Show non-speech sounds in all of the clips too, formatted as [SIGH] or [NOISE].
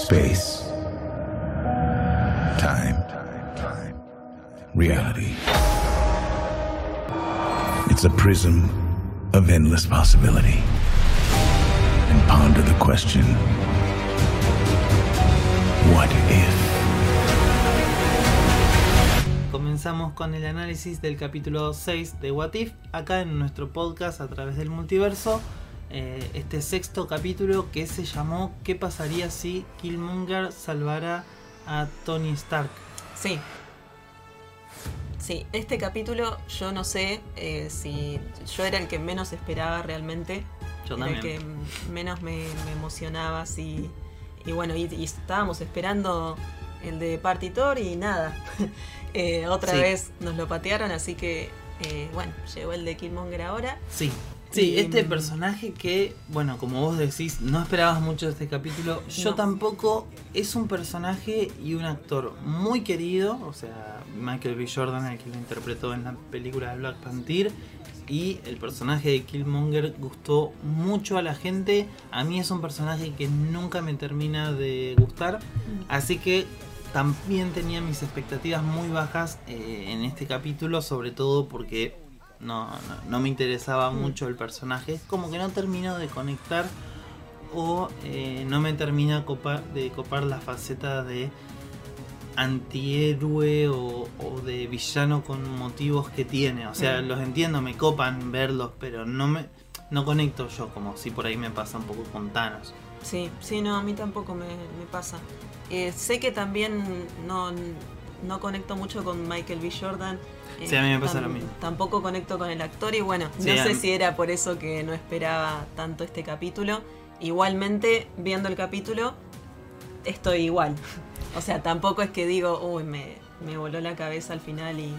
Space. Time. Reality. It's a prism of endless possibility. And ponder the question what if? Comenzamos con el análisis del capítulo 6 de What If, acá en nuestro podcast a través del multiverso. Eh, este sexto capítulo que se llamó ¿Qué pasaría si Killmonger salvara a Tony Stark? Sí. Sí, este capítulo yo no sé eh, si yo era el que menos esperaba realmente. Yo era el que menos me, me emocionaba así. Y bueno, y, y estábamos esperando el de Partitor y nada. [LAUGHS] Eh, otra Sí. vez nos lo patearon, así que eh, bueno, llegó el de Killmonger ahora. Sí. Sí, este mm, personaje que, bueno, como vos decís, no esperabas mucho de este capítulo. Yo No. tampoco. Es un personaje y un actor muy querido. O sea, Michael B. Jordan, el que lo interpretó en la película de Black Panther. Y el personaje de Killmonger gustó mucho a la gente. A mí es un personaje que nunca me termina de gustar. Así que también tenía mis expectativas muy bajas eh, en este capítulo, sobre todo porque no, no, no me interesaba Mm. mucho el personaje. Es como que no termino de conectar o eh, no me termina copa- de copar la faceta de antihéroe o, o de villano con motivos que tiene. O sea, Mm. los entiendo, me copan verlos, pero no me no conecto yo como si por ahí me pasa un poco con Thanos. Sí, sí, no, a mí tampoco me, me pasa. Eh, sé que también no, no conecto mucho con Michael B. Jordan. Eh, Sí, a mí me pasa lo mismo. Tampoco conecto con el actor y bueno, Sí, no sé si era por eso que no esperaba tanto este capítulo. Igualmente, viendo el capítulo, estoy igual. [LAUGHS] O sea, tampoco es que digo, uy, me, me voló la cabeza al final y,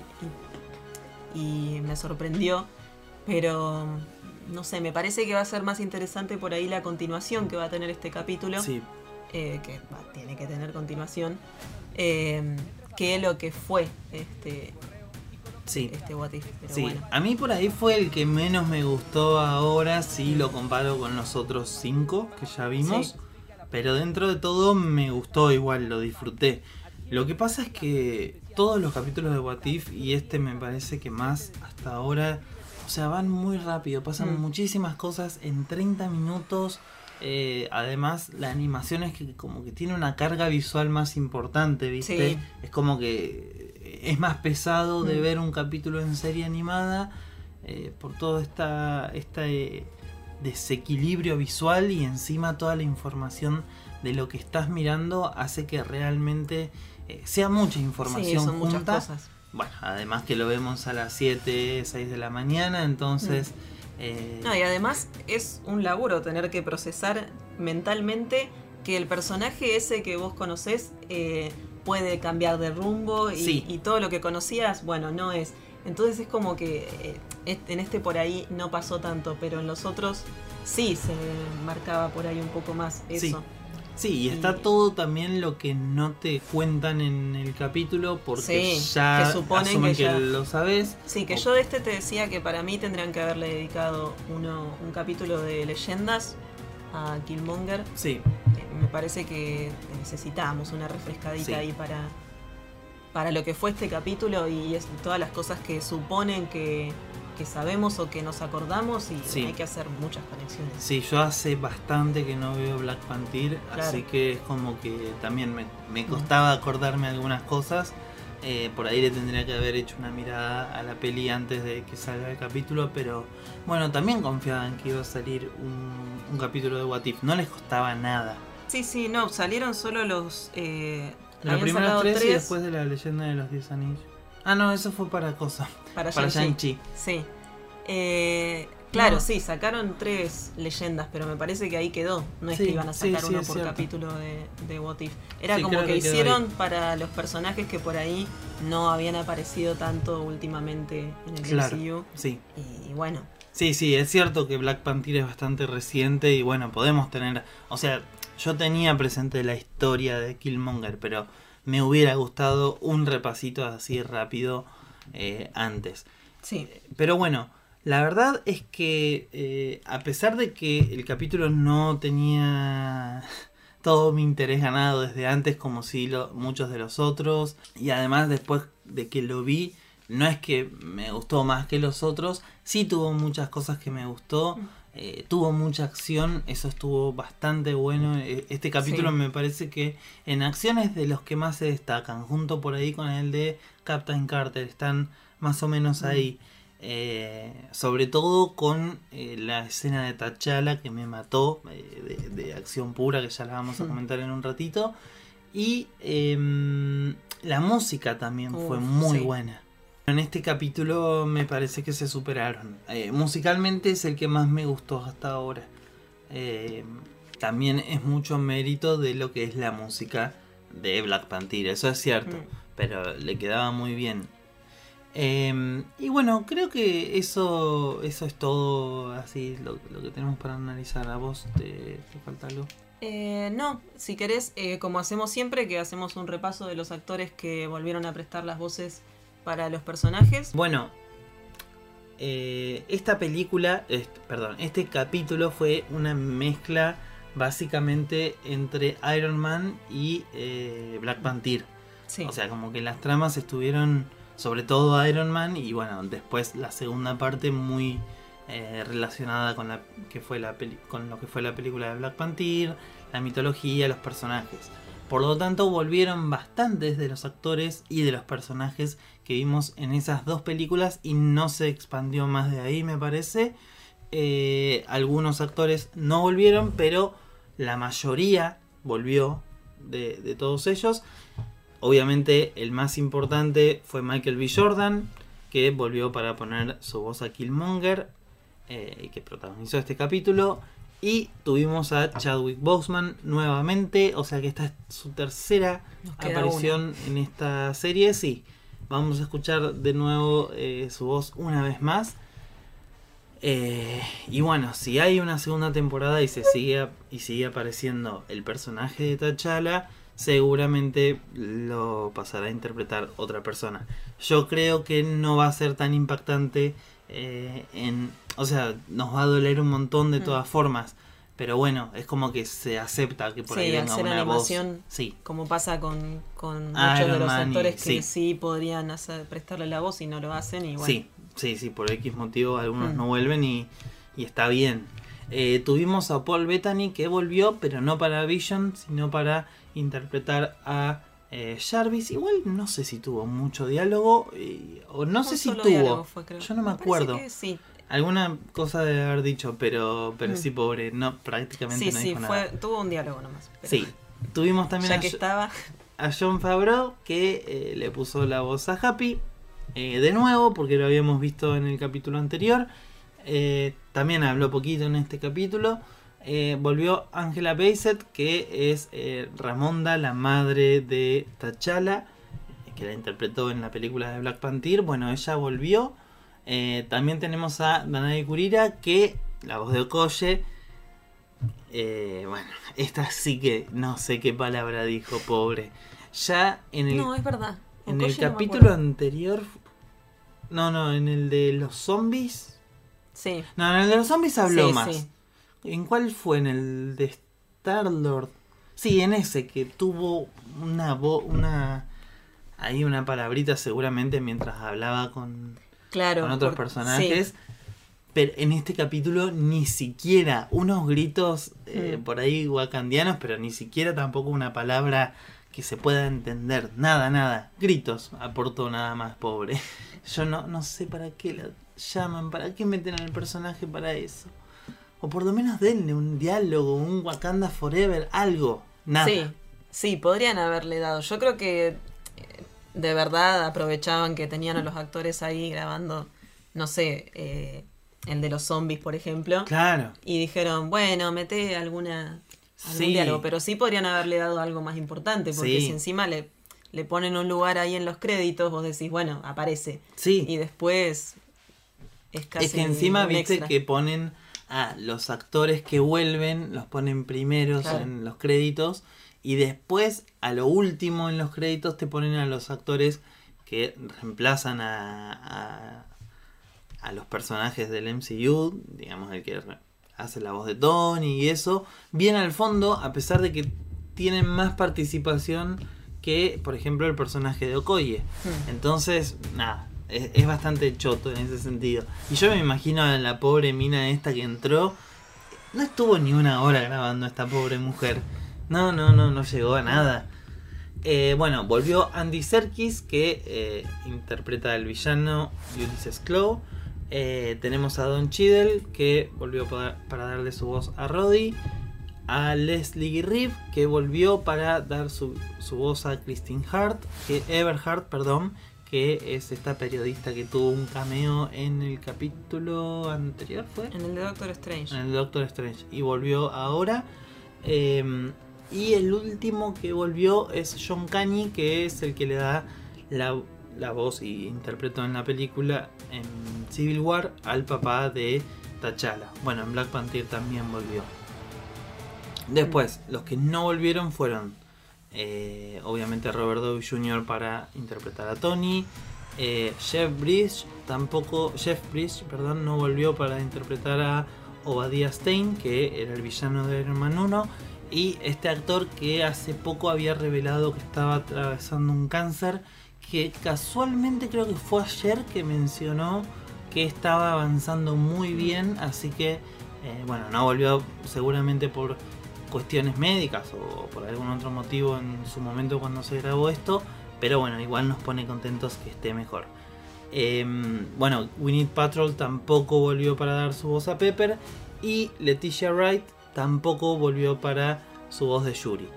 y, y me sorprendió. Pero, no sé, me parece que va a ser más interesante por ahí la continuación que va a tener este capítulo Sí, eh, que tiene que tener continuación, eh, que lo que fue este, sí. este What If. Pero Sí, bueno, a mí por ahí fue el que menos me gustó ahora, si lo comparo con los otros cinco que ya vimos. Sí. Pero dentro de todo me gustó igual, lo disfruté. Lo que pasa es que todos los capítulos de What If y este me parece que más hasta ahora, o sea, van muy rápido, pasan Mm. muchísimas cosas en 30 minutos. Eh, además, la animación es que como que tiene una carga visual más importante, ¿viste? Sí. Es como que es más pesado de Mm. ver un capítulo en serie animada eh, por todo esta, eh, desequilibrio visual y encima toda la información de lo que estás mirando hace que realmente eh, sea mucha información sí, son muchas cosas. Bueno, además que lo vemos a las 7, 6 de la mañana, entonces... eh. No, y además es un laburo tener que procesar mentalmente que el personaje ese que vos conocés eh, puede cambiar de rumbo y, Sí. y todo lo que conocías, bueno, no es. Entonces es como que eh, en este por ahí no pasó tanto, pero en los otros sí se marcaba por ahí un poco más eso. Sí. Sí, y está todo también lo que no te cuentan en el capítulo porque Sí, ya que suponen que que, ya- lo sabes. Sí, que O- yo de este te decía que para mí tendrían que haberle dedicado uno, un capítulo de leyendas a Killmonger. Sí, Eh, Me parece que necesitábamos una refrescadita Sí. ahí para, para lo que fue este capítulo y es todas las cosas que suponen que, que sabemos o que nos acordamos y Sí. hay que hacer muchas conexiones. sí, yo hace bastante que no veo Black Panther, Claro. así que es como que también me, me costaba acordarme algunas cosas. Eh, por ahí le tendría que haber hecho una mirada a la peli antes de que salga el capítulo, pero bueno, también confiaban que iba a salir un, un capítulo de What If. No les costaba nada. Sí, sí, no, salieron solo los... Eh, Los primeros sacado tres, y tres después de la leyenda de los 10 anillos. Ah, no, eso fue para cosa. para, Para Shang-Chi. Sí. Eh, claro, No. sí, sacaron tres leyendas, pero me parece que ahí quedó. No es Sí, que iban a sacar sí, uno por cierto. capítulo de, de What If. Era como que, hicieron ahí. para los personajes que por ahí no habían aparecido tanto últimamente en el Claro. MCU. Sí. Y bueno, Sí, sí, es cierto que Black Panther es bastante reciente y bueno, podemos tener, o sea, yo tenía presente la historia de Killmonger, pero me hubiera gustado un repasito así rápido eh, antes. sí. Pero bueno, la verdad es que eh, a pesar de que el capítulo no tenía [LAUGHS] todo mi interés ganado desde antes, como si lo, muchos de los otros. Y además, después de que lo vi, no es que me gustó más que los otros, sí tuvo muchas cosas que me gustó. Eh, tuvo mucha acción, eso estuvo bastante bueno. Eh, Este capítulo Sí. me parece que en acciones de los que más se destacan, junto por ahí con el de Captain Carter, están más o menos ahí. Eh, sobre todo con eh, la escena de T'Challa que me mató, de, de acción pura, que ya la vamos a Mm. comentar en un ratito. Y em, la música también fue muy sí. buena. En este capítulo me parece que se superaron. Eh, musicalmente es el que más me gustó hasta ahora. Eh, también es mucho mérito de lo que es la música de Black Panther, eso es cierto, Mm. pero le quedaba muy bien. Eh, y bueno, creo que eso, eso es todo así lo, lo que tenemos para analizar. ¿A vos te, te falta algo? Eh, no, si querés, eh, como hacemos siempre, que hacemos un repaso de los actores que volvieron a prestar las voces para los personajes. Bueno, eh, esta película, perdón, este capítulo fue una mezcla básicamente entre Iron Man y eh, Black Panther. Sí. O sea, como que las tramas estuvieron, sobre todo Iron Man, y bueno, después la segunda parte muy eh, relacionada con, la, que fue la peli- con lo que fue la película de Black Panther, la mitología, los personajes. Por lo tanto, volvieron bastantes de los actores y de los personajes que vimos en esas dos películas y no se expandió más de ahí, me parece. Eh, algunos actores no volvieron, pero la mayoría volvió de, de todos ellos. Obviamente el más importante fue Michael B. Jordan, que volvió para poner su voz a Killmonger, eh, que protagonizó este capítulo. Y tuvimos a Chadwick Boseman nuevamente, o sea que esta es su tercera aparición en esta serie. Sí, vamos a escuchar de nuevo eh, su voz una vez más. Eh, y bueno, si hay una segunda temporada y se sigue y sigue apareciendo el personaje de T'Challa, seguramente lo pasará a interpretar otra persona. Yo creo que no va a ser tan impactante eh, en, o sea, nos va a doler un montón de Mm. todas formas, pero bueno, es como que se acepta que por Sí, ahí venga hacer una animación. voz. Sí, Como pasa con, con Iron muchos de los Man y- actores que sí. sí, podrían hacer, prestarle la voz y no lo hacen. Y bueno, Sí, sí, sí, por X motivo algunos Mm. no vuelven y, y está bien. Eh, tuvimos a Paul Bettany que volvió, pero no para Vision, sino para interpretar a eh, Jarvis. Igual no sé si tuvo mucho diálogo, eh, o no sé si tuvo. diálogo fue, creo. Yo no me acuerdo. que sí, Alguna cosa de haber dicho, pero, pero Mm. sí, pobre, no, prácticamente sí, no sí, dijo fue, nada. tuvo un diálogo nomás. pero Sí, tuvimos también Ya a, que estaba, a John Favreau que eh, le puso la voz a Happy eh, de nuevo porque lo habíamos visto en el capítulo anterior Eh, también habló poquito en este capítulo Eh, volvió Angela Bassett que es eh, Ramonda la madre de T'Challa que la interpretó en la película de Black Panther bueno ella volvió Eh, también tenemos a Danai Kurira que la voz de Okoye eh, bueno, [LAUGHS] esta sí que no sé qué palabra dijo, pobre. Ya en el, no, es verdad. en el Okoye capítulo anterior. No, no, en el de los zombies. Sí, No, en el de los zombies habló Sí, más. sí. ¿En cuál fue? En el de Star-Lord. Sí, en ese que tuvo una voz, una. Ahí una palabrita seguramente mientras hablaba con, claro. con otros por- personajes. sí. Pero en este capítulo ni siquiera unos gritos eh, Mm. por ahí wakandianos, pero ni siquiera tampoco una palabra que se pueda entender. Nada, nada. Gritos aportó nada más, pobre. [LAUGHS] Yo no, no sé para qué la llaman, para qué meten al personaje para eso. O por lo menos denle un diálogo, un Wakanda Forever, algo. Nada. Sí, sí, podrían haberle dado. Yo creo que de verdad aprovechaban que tenían a los actores ahí grabando, no sé, eh, el de los zombies, por ejemplo, Claro. y dijeron, bueno, mete alguna algún Sí. diálogo, pero sí podrían haberle dado algo más importante, porque Sí. si encima le, le ponen un lugar ahí en los créditos, vos decís, bueno, aparece. Sí. Y después es casi Es que encima viste extra. que ponen a los actores que vuelven, los ponen primeros Claro. en los créditos y después a lo último en los créditos te ponen a los actores que reemplazan a, a, a los personajes del MCU, digamos el que hace la voz de Tony y eso, bien al fondo, a pesar de que tienen más participación que, por ejemplo, el personaje de Okoye. Hmm. Entonces, nada, es, es bastante choto en ese sentido. Y yo me imagino a la pobre mina esta que entró. No estuvo ni una hora grabando esta pobre mujer. No, no, no, no llegó a nada. Eh, bueno, volvió Andy Serkis, que eh, interpreta al villano Ulysses Claw. Eh, tenemos a Don Cheadle, que volvió para, para darle su voz a Roddy. A Leslie Reeve, que volvió para dar su, su voz a Christine Hart, que Everhart, perdón, que es esta periodista que tuvo un cameo en el capítulo anterior, ¿fue? En el de Doctor Strange. En el Doctor Strange. Y volvió ahora. Eh, y el último que volvió es John Caney, que es el que le da la, la voz y interpretó en la película en Civil War al papá de T'Challa. Bueno, en Black Panther también volvió. Después, los que no volvieron fueron eh, obviamente Robert Downey Jr. para interpretar a Tony. Eh, Jeff Bridge tampoco, Jeff Bridge, perdón, no volvió para interpretar a Obadiah Stein, que era el villano de Iron Man 1. Y este actor que hace poco había revelado que estaba atravesando un cáncer, que casualmente creo que fue ayer que mencionó que estaba avanzando muy bien, así que eh, bueno, no volvió seguramente por cuestiones médicas o por algún otro motivo en su momento cuando se grabó esto, pero bueno, igual nos pone contentos que esté mejor. Eh, bueno, Winnie Patrol tampoco volvió para dar su voz a Pepper y Leticia Wright tampoco volvió para su voz de Yuri.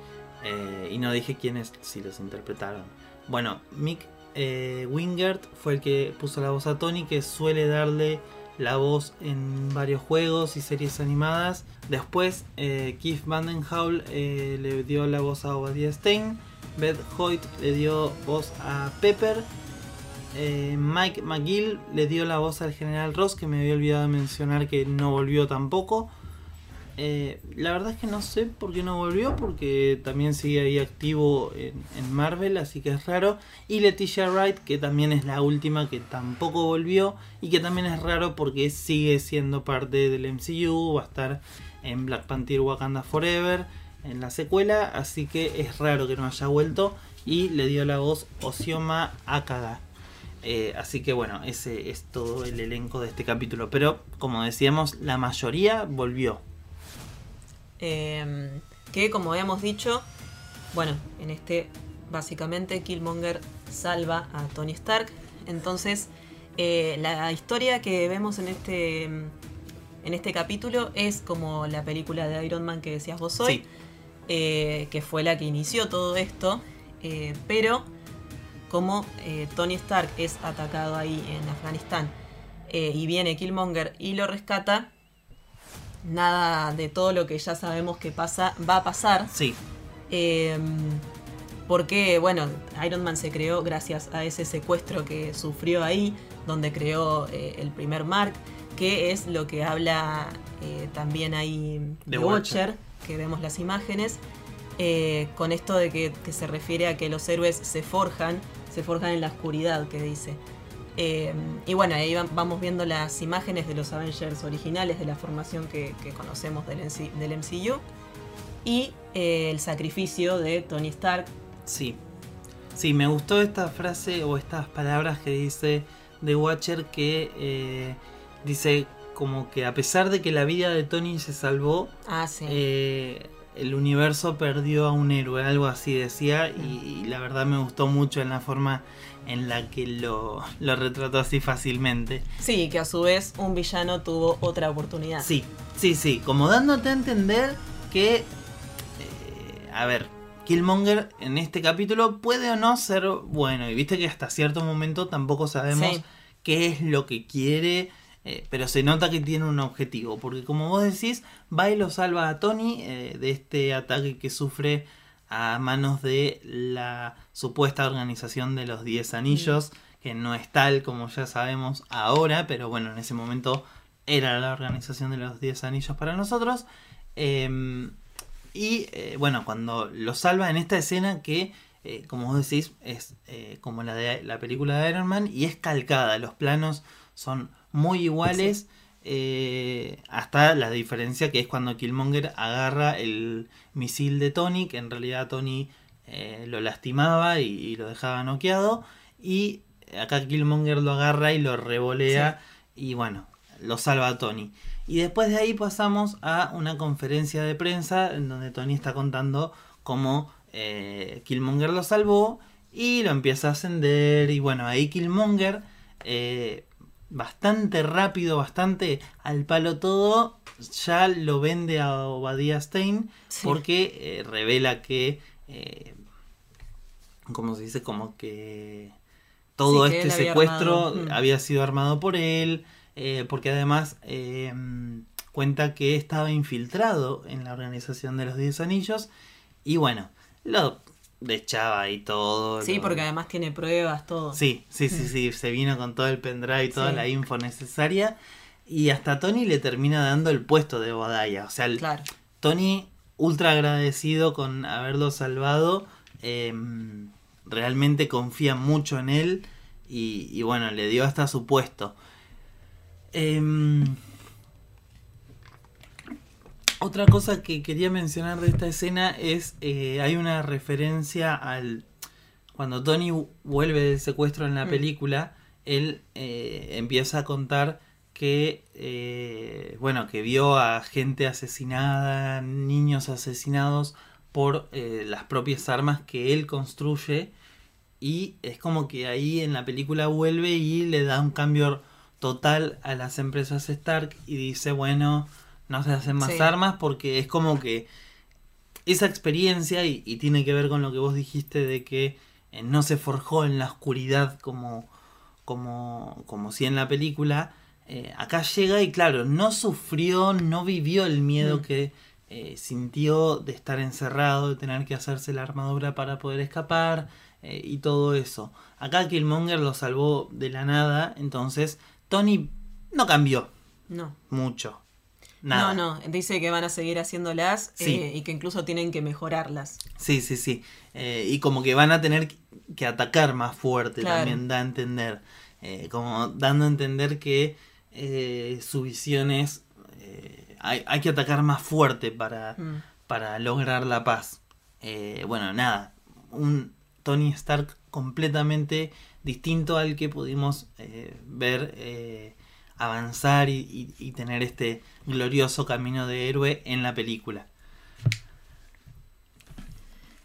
Eh, y no dije quiénes si los interpretaron. Bueno, Mick eh, Wingert fue el que puso la voz a Tony, que suele darle la voz en varios juegos y series animadas. Después, eh, Keith Vandenhoul eh, le dio la voz a Obadiah Stein. Beth Hoyt le dio voz a Pepper. Mike McGill le dio la voz al General Ross, que me había olvidado mencionar que no volvió tampoco. Eh, la verdad es que no sé por qué no volvió, porque también sigue ahí activo en, en, Marvel, así que es raro. Y Leticia Wright, que también es la última que tampoco volvió, y que también es raro porque sigue siendo parte del MCU, va a estar en Black Panther Wakanda Forever, en la secuela, así que es raro que no haya vuelto. Y le dio la voz Osioma Akaga. Eh, así que bueno, ese es todo el elenco de este capítulo. Pero como decíamos, la mayoría volvió. Eh, que como habíamos dicho, bueno, en este básicamente Killmonger salva a Tony Stark. Entonces, eh, la historia que vemos en este, en este capítulo es como la película de Iron Man que decías vos hoy, Sí. eh, que fue la que inició todo esto. eh, pero como Tony Stark es atacado ahí en Afganistán y viene Killmonger y lo rescata, nada de todo lo que ya sabemos que pasa va a pasar. Sí, Eh, porque, bueno, Iron Man se creó gracias a ese secuestro que sufrió ahí, donde creó eh, el primer Mark, que es lo que habla eh, también ahí The de Watcher. Watcher, que vemos las imágenes, eh, con esto de que, que se refiere a que los héroes se forjan, se forjan en la oscuridad, que dice. Eh, y bueno, ahí va- vamos viendo las imágenes de los Avengers originales, de la formación que, que conocemos del, del MCU. Y eh, el sacrificio de Tony Stark. sí. Sí, me gustó esta frase o estas palabras que dice The Watcher que eh, dice como que a pesar de que la vida de Tony se salvó, Ah, sí. eh, el universo perdió a un héroe, algo así decía, y, y la verdad me gustó mucho en la forma en la que lo, lo retrató así fácilmente. sí, que a su vez un villano tuvo otra oportunidad. Sí, sí, sí, como dándote a entender que, eh, a ver, Killmonger en este capítulo puede o no ser bueno, y viste que hasta cierto momento tampoco sabemos Sí. qué es lo que quiere, eh, pero se nota que tiene un objetivo, porque como vos decís, va y lo salva a Tony eh, de este ataque que sufre a manos de la supuesta organización de los 10 anillos, que no es tal como ya sabemos ahora, pero bueno, en ese momento era la organización de los 10 anillos para nosotros. Eh, y eh, bueno, cuando lo salva en esta escena que, eh, como vos decís, es eh, como la de la película de Iron Man y es calcada. Los planos son muy iguales. Eh, hasta la diferencia que es cuando Killmonger agarra el misil de Tony, que en realidad Tony eh, lo lastimaba y, lo dejaba noqueado. Y acá Killmonger lo agarra y lo revolea y bueno, lo salva a Tony. Y después de ahí pasamos a una conferencia de prensa en donde Tony está contando cómo eh, Killmonger lo salvó y lo empieza a ascender. Y bueno, ahí Killmonger bastante rápido, bastante al palo todo, ya lo vende a Obadiah Stein porque eh, revela que, eh, ¿cómo se dice? Como que todo este secuestro mm. había, sido armado por él, eh, porque además em, cuenta que estaba infiltrado en la organización de los Diez Anillos y bueno, lo de Chava y todo. Sí, porque además tiene pruebas, todo. Sí, sí, sí, sí, se vino con todo el pendrive y toda la info necesaria. Y hasta Tony le termina dando el puesto de Bodaya. O sea, Tony, ultra agradecido con haberlo salvado, em, realmente confía mucho en él y, y, bueno, le dio hasta su puesto. Eh, otra cosa que quería mencionar de esta escena es, eh, hay una referencia al... Cuando Tony vuelve del secuestro en la mm. película, él eh, empieza a contar que, eh, bueno, que vio a gente asesinada, niños asesinados por las propias armas que él construye y es como que ahí en la película vuelve y le da un cambio total a las empresas Stark y dice, bueno, no se hacen más armas porque es como que esa experiencia, y, tiene que ver con lo que vos dijiste de que eh, no se forjó en la oscuridad como, como, como si en la película, eh, acá llega y claro, no sufrió, no vivió el miedo mm. que eh, sintió de estar encerrado, de tener que hacerse la armadura para poder escapar y todo eso. Acá Killmonger lo salvó de la nada, entonces Tony no cambió. No. Mucho. No, no, dice que van a seguir haciéndolas eh, y que incluso tienen que mejorarlas. Sí, sí, sí. Eh, y como que van a tener que atacar más fuerte también, da a entender. Eh, como dando a entender que su visión es. Hay, hay, que atacar más fuerte para, mm. para lograr la paz. bueno, nada. Un Tony Stark completamente distinto al que pudimos ver avanzar y, tener este glorioso camino de héroe en la película.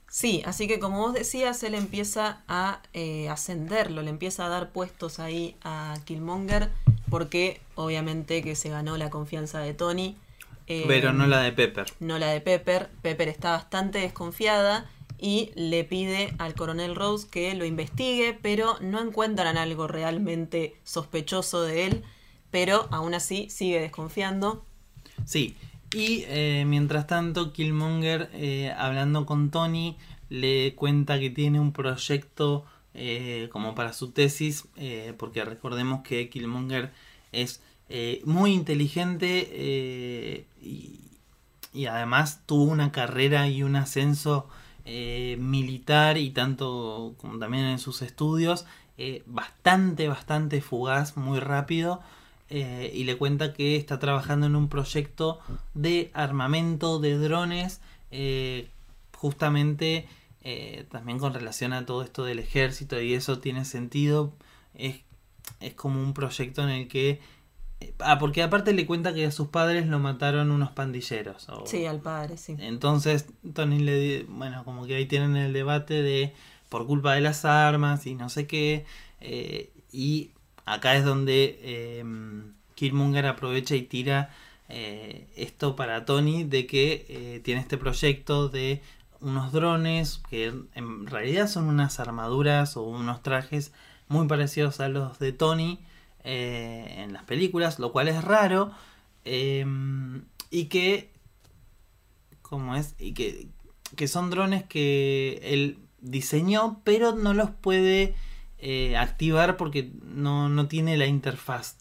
Sí, así que como vos decías, él empieza a eh, ascenderlo, le empieza a dar puestos ahí a Killmonger, porque obviamente que se ganó la confianza de Tony. Pero no la de Pepper. No la de Pepper. Pepper está bastante desconfiada y le pide al coronel Rose que lo investigue, pero no encuentran algo realmente sospechoso de él pero aún así sigue desconfiando. Sí, y eh, mientras tanto Killmonger, eh, hablando con Tony, le cuenta que tiene un proyecto eh, como para su tesis, porque recordemos que Killmonger es muy inteligente y, y, además tuvo una carrera y un ascenso militar y tanto como también en sus estudios bastante, bastante fugaz, muy rápido. Eh, y le cuenta que está trabajando en un proyecto de armamento de drones, eh, justamente eh, también con relación a todo esto del ejército y eso tiene sentido. Es, es como un proyecto en el que... Ah, porque aparte le cuenta que a sus padres lo mataron unos pandilleros. sí, al padre, sí. Entonces Tony le... Bueno, como que ahí tienen el debate de por culpa de las armas y no sé qué. y acá es donde eh, Killmonger aprovecha y tira eh, esto para Tony de que eh, tiene este proyecto de unos drones que en realidad son unas armaduras o unos trajes muy parecidos a los de Tony en las películas, lo cual es raro y que como es y que, que son drones que él diseñó pero no los puede eh, activar porque no, tiene la interfaz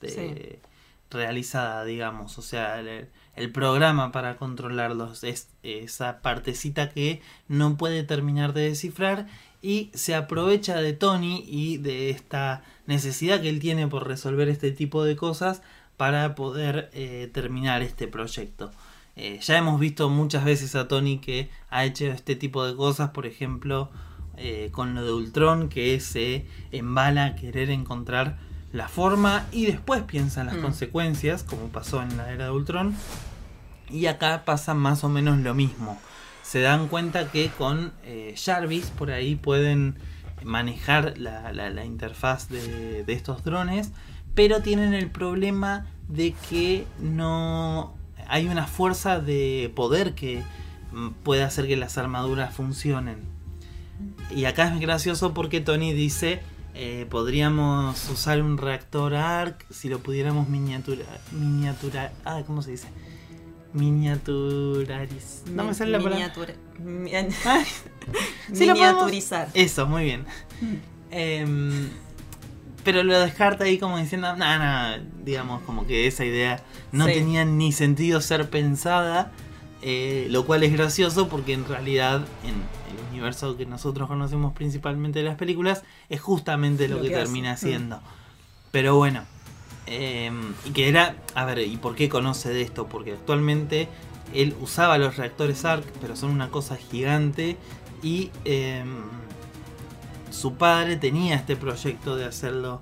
realizada, digamos. O sea, el, programa para controlarlos es esa partecita que no puede terminar de descifrar y se aprovecha de Tony y de esta necesidad que él tiene por resolver este tipo de cosas para poder eh, terminar este proyecto. Eh, ya hemos visto muchas veces a Tony que ha hecho este tipo de cosas, por ejemplo, eh, con lo de Ultron, que se embala a querer encontrar la forma y después piensa en las Mm. consecuencias, como pasó en la era de Ultron. Y acá pasa más o menos lo mismo. Se dan cuenta que con eh, Jarvis por ahí pueden manejar la, la- la interfaz de, de estos drones, pero tienen el problema de que no hay una fuerza de poder que mm, puede hacer que las armaduras funcionen. Y acá es gracioso porque Tony dice, eh, podríamos usar un reactor ARC si lo pudiéramos miniatura... miniatura ah, ¿cómo se dice? Miniaturarizar. No me sale la palabra. Miniatura- Ay, [LAUGHS] sí Miniaturizar. Eso, muy bien. Em, pero lo descarta ahí como diciendo, nada, nada, digamos, como que esa idea no Sí. tenía ni sentido ser pensada, eh, lo cual es gracioso porque en realidad en universo que nosotros conocemos principalmente de las películas es justamente lo, Lo que, que hace. termina Mm. siendo. Pero bueno, em, y que era, a ver, ¿y por qué conoce de esto? Porque actualmente él usaba los reactores ARC, pero son una cosa gigante y em, su padre tenía este proyecto de hacerlo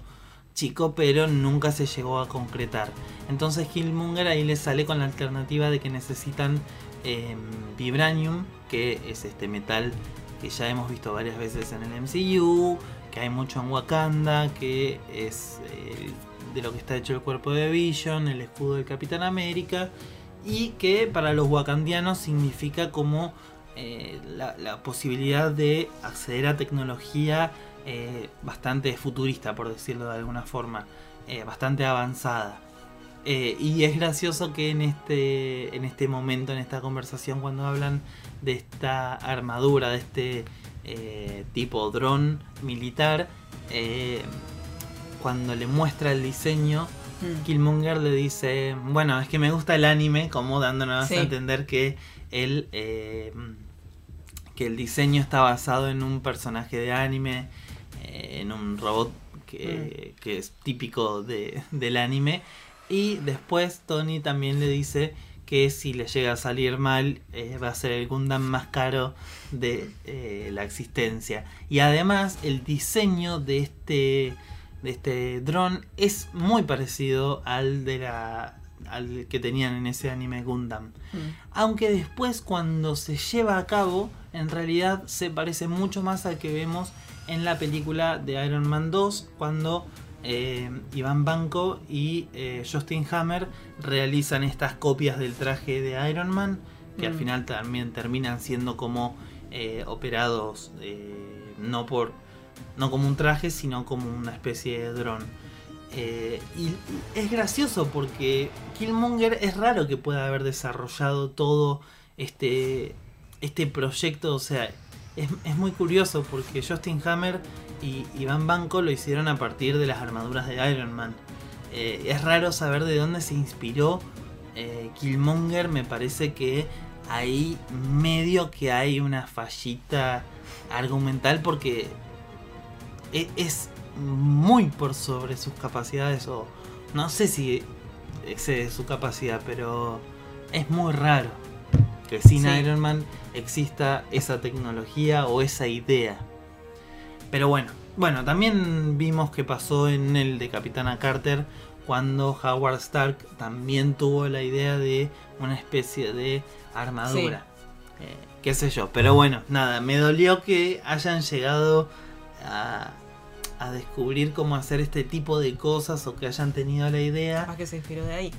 chico, pero nunca se llegó a concretar. Entonces Killmonger ahí le sale con la alternativa de que necesitan em, Vibranium, que es este metal que ya hemos visto varias veces en el MCU, que hay mucho en Wakanda, que es eh, de lo que está hecho el cuerpo de Vision, el escudo del Capitán América, y que para los wakandianos significa como eh, la, posibilidad de acceder a tecnología eh, bastante futurista, por decirlo de alguna forma, bastante avanzada. Y es gracioso que en este, en este momento, en esta conversación, cuando hablan de esta armadura, de este eh, tipo dron militar, eh, cuando le muestra el diseño, Mm. Killmonger le dice, bueno, es que me gusta el anime, como dándonos Sí. a entender que el, eh, que el diseño está basado en un personaje de anime, eh, en un robot que, Mm. que es típico de- del anime. Y después Tony también le dice que si le llega a salir mal eh, va a ser el Gundam más caro de eh, la existencia. Y además el diseño de este de este dron es muy parecido al de la al que tenían en ese anime Gundam. Mm. Aunque después cuando se lleva a cabo, en realidad se parece mucho más al que vemos en la película de Iron Man 2, cuando eh, Iván Banco y eh, Justin Hammer realizan estas copias del traje de Iron Man, que al Mm. final también terminan siendo como eh, operados eh, no por no como un traje, sino como una especie de dron. Y es gracioso porque Killmonger es raro que pueda haber desarrollado todo este, este proyecto. O sea, es, es muy curioso porque Justin Hammer y Iván Banco lo hicieron a partir de las armaduras de Iron Man. Eh, es raro saber de dónde se inspiró eh, Killmonger. Me parece que ahí medio que hay una fallita argumental porque e- es muy por sobre sus capacidades o no sé si excede su capacidad, pero es muy raro que sin Sí. Iron Man exista esa tecnología o esa idea. Pero bueno, bueno, también vimos que pasó en el de Capitana Carter cuando Howard Stark también tuvo la idea de una especie de armadura. Eh, qué sé yo, pero bueno, nada, me dolió que hayan llegado a, a descubrir cómo hacer este tipo de cosas o que hayan tenido la idea. Capaz que se inspiró de ahí.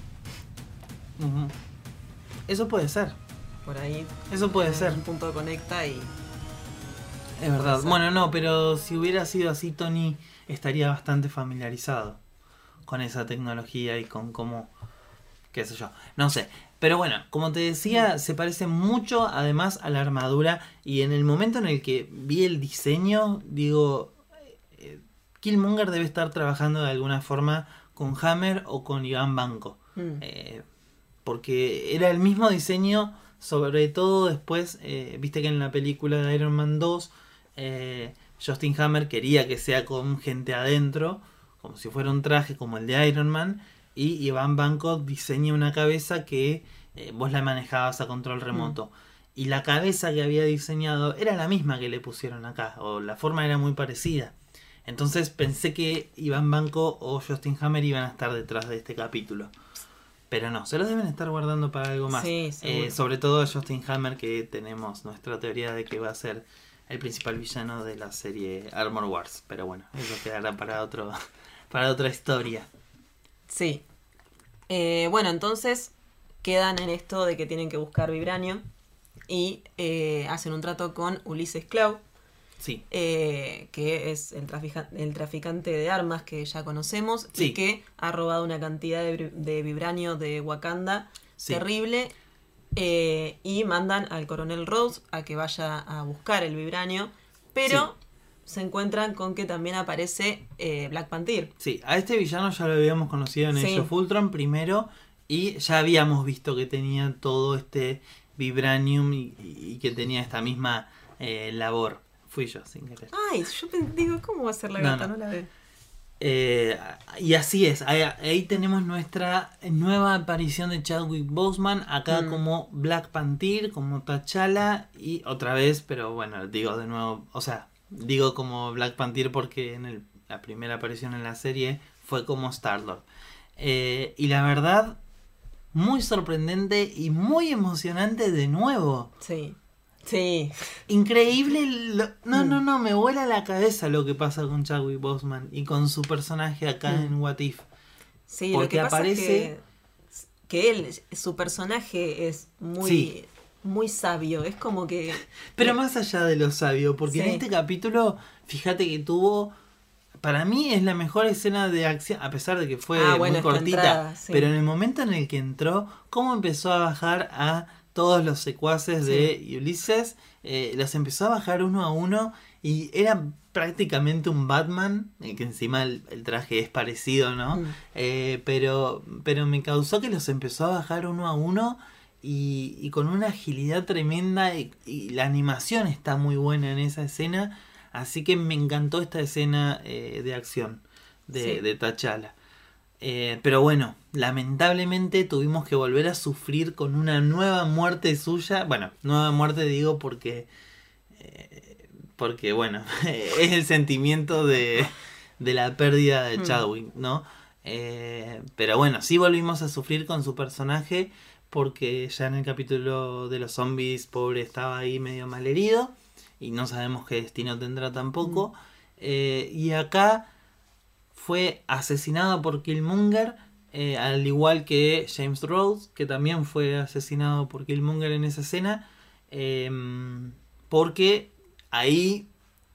Eso puede ser, Por ahí. eso puede ser. Un punto conecta y. Es verdad. Bueno, no, pero si hubiera sido así, Tony estaría bastante familiarizado con esa tecnología y con cómo, qué sé yo, no sé. Pero bueno, como te decía, se parece mucho además a la armadura y en el momento en el que vi el diseño, digo, eh, Killmonger debe estar trabajando de alguna forma con Hammer o con Iván Banco. Mm. Eh, porque era el mismo diseño, sobre todo después, eh, viste que en la película de Iron Man 2, eh, Justin Hammer quería que sea con gente adentro, como si fuera un traje como el de Iron Man, y Iván Banco diseña una cabeza que eh, vos la manejabas a control remoto. Y la cabeza que había diseñado era la misma que le pusieron acá, o la forma era muy parecida. Entonces pensé que Iván Banco o Justin Hammer iban a estar detrás de este capítulo. Pero no, se los deben estar guardando para algo más. Sí, Eh, sobre todo a Justin Hammer, que tenemos nuestra teoría de que va a ser el principal villano de la serie Armor Wars. Pero bueno, eso quedará para otro, [LAUGHS] para otra historia. Sí. Eh, bueno, entonces quedan en esto de que tienen que buscar Vibranio y eh, hacen un trato con Ulises Clau, Sí, eh, que es el, trafica- el traficante de armas que ya conocemos Sí. y que ha robado una cantidad de Vibranio de Wakanda Sí. terrible. Eh, y mandan al coronel Rose a que vaya a buscar el Vibranio, pero se encuentran con que también aparece eh, Black Panther. sí, a este villano ya lo habíamos conocido en Sí. Age of Ultron primero y ya habíamos visto que tenía todo este vibranium y, y que tenía esta misma eh, labor. Fui yo, sin querer. Ay, yo digo, ¿cómo va a ser la No, gata? no. No, la veo. Eh, y así es, ahí, ahí tenemos nuestra nueva aparición de Chadwick Boseman, acá Mm. como Black Panther, como T'Challa y otra vez, pero bueno, digo de nuevo, o sea, digo como Black Panther porque en el- la primera aparición en la serie fue como Star-Lord. Eh, y la verdad, muy sorprendente y muy emocionante de nuevo. Sí. Sí. Increíble. lo- No, Mm. no, no, me vuela la cabeza lo que pasa con Chadwick Boseman y con su personaje acá Mm. en What If. Sí, Porque lo que pasa aparece- es que, que él, su personaje es muy, Sí. muy sabio. Es como que. [LAUGHS] Pero más allá de lo sabio, porque en este capítulo, fíjate que tuvo. Para mí es la mejor escena de acción, a pesar de que fue Ah, bueno, muy cortita. entrada, sí. Pero en el momento en el que entró, cómo empezó a bajar a todos los secuaces de Ulises, eh, los empezó a bajar uno a uno y era prácticamente un Batman, eh, que encima el, el traje es parecido, ¿no? Mm. Eh, pero, pero me causó que los empezó a bajar uno a uno y, y con una agilidad tremenda y, y la animación está muy buena en esa escena, así que me encantó esta escena de acción de, Sí. de T'Challa. Eh, pero bueno, lamentablemente tuvimos que volver a sufrir con una nueva muerte suya. Bueno, nueva muerte digo porque. eh, porque bueno, [LAUGHS] es el sentimiento de, de la pérdida de Hmm. Chadwick, ¿no? Eh, pero bueno, sí volvimos a sufrir con su personaje porque ya en el capítulo de los zombies, pobre, estaba ahí medio malherido y no sabemos qué destino tendrá tampoco. Eh, y acá fue asesinado por Killmonger, eh, al igual que James Rhodes, que también fue asesinado por Killmonger en esa escena, eh, porque ahí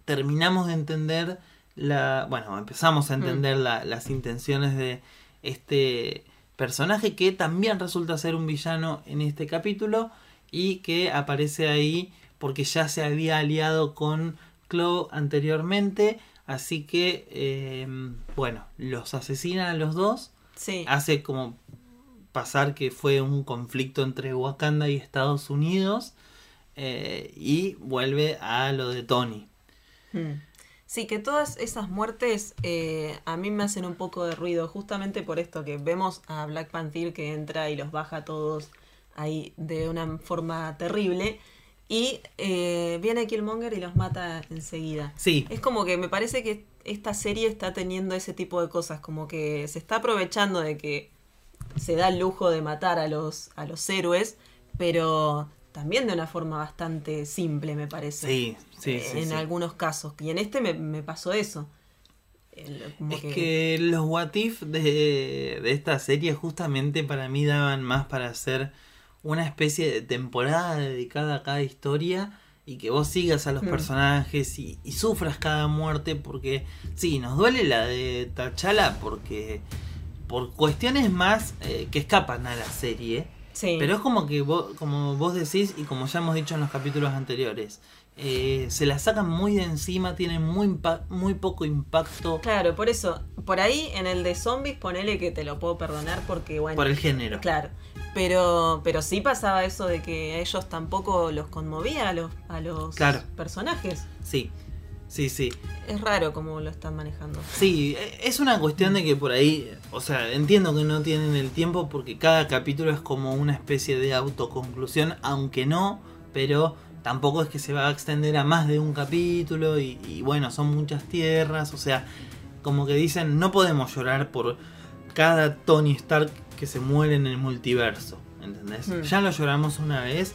terminamos de entender la, bueno, empezamos a entender la- las intenciones de este personaje que también resulta ser un villano en este capítulo y que aparece ahí porque ya se había aliado con Claw anteriormente, así que eh, bueno, los asesina a los dos, Sí. hace como pasar que fue un conflicto entre Wakanda y Estados Unidos eh, y vuelve a lo de Tony. Mm. Sí, que todas esas muertes eh, a mí me hacen un poco de ruido, justamente por esto que vemos a Black Panther que entra y los baja a todos ahí de una forma terrible. Y eh, viene Killmonger y los mata enseguida. Sí, Es como que me parece que esta serie está teniendo ese tipo de cosas, como que se está aprovechando de que se da el lujo de matar a los, a los héroes, pero también de una forma bastante simple, me parece. sí, sí, Eh, sí, en sí. algunos casos. Y en este me, me pasó eso. Como Es que los what if de, de esta serie justamente para mí daban más para hacer una especie de temporada dedicada a cada historia y que vos sigas a los Mm. personajes y, y sufras cada muerte porque sí, nos duele la de T'Challa porque por cuestiones más eh, que escapan a la serie, Sí. pero es como que vos, como vos decís y como ya hemos dicho en los capítulos anteriores, eh, se la sacan muy de encima, tienen muy, muy poco impacto Claro, por eso, por ahí en el de zombies ponele que te lo puedo perdonar porque, bueno, por el género. claro. Pero, pero sí pasaba eso de que a ellos tampoco los conmovía a los, a los Claro. personajes. Sí, Sí, sí. Es raro cómo lo están manejando. Sí, e- es una cuestión de que por ahí, o sea, entiendo que no tienen el tiempo porque cada capítulo es como una especie de autoconclusión, aunque no, pero tampoco es que se va a extender a más de un capítulo y, y bueno, son muchas tierras, o sea, como que dicen, no podemos llorar por cada Tony Stark que se muere en el multiverso, ¿entendés? Hmm. Ya lo lloramos una vez,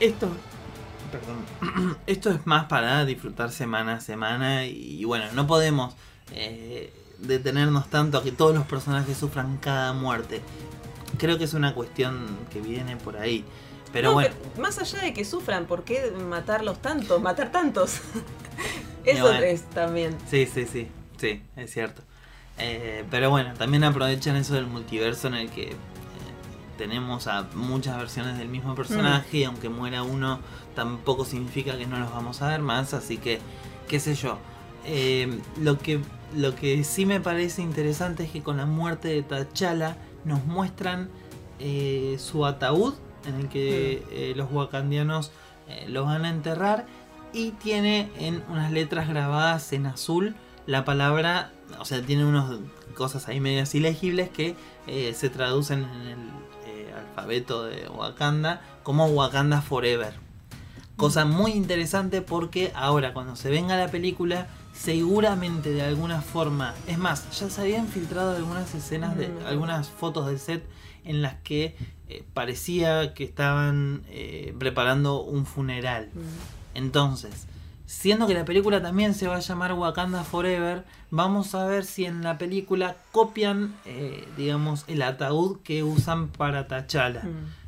esto... Perdón. [CLEARS THROAT] Esto es más para disfrutar semana a semana y, bueno, no podemos eh, detenernos tanto a que todos los personajes sufran cada muerte. Creo que es una cuestión que viene por ahí. Pero No, bueno, pero más allá de que sufran, ¿por qué matarlos tantos? Matar tantos. [LAUGHS] Eso bueno. es también. sí, sí, sí, sí, es cierto. Eh, pero bueno, también aprovechan eso del multiverso en el que eh, tenemos a muchas versiones del mismo personaje y aunque muera uno tampoco significa que no los vamos a ver más, así que qué sé yo. Eh, lo que lo que sí me parece interesante es que con la muerte de T'Challa nos muestran eh, su ataúd en el que eh, los wakandianos eh, lo van a enterrar y tiene en unas letras grabadas en azul la palabra, o sea, tiene unas cosas ahí medias ilegibles que eh, se traducen en el eh, alfabeto de Wakanda como Wakanda Forever. Cosa muy interesante porque ahora cuando se venga la película, seguramente de alguna forma, es más, ya se habían filtrado algunas escenas de Mm. algunas fotos del set en las que eh, parecía que estaban eh, preparando un funeral. Entonces, siendo que la película también se va a llamar Wakanda Forever, vamos a ver si en la película copian, eh, digamos, el ataúd que usan para T'Challa. Mm.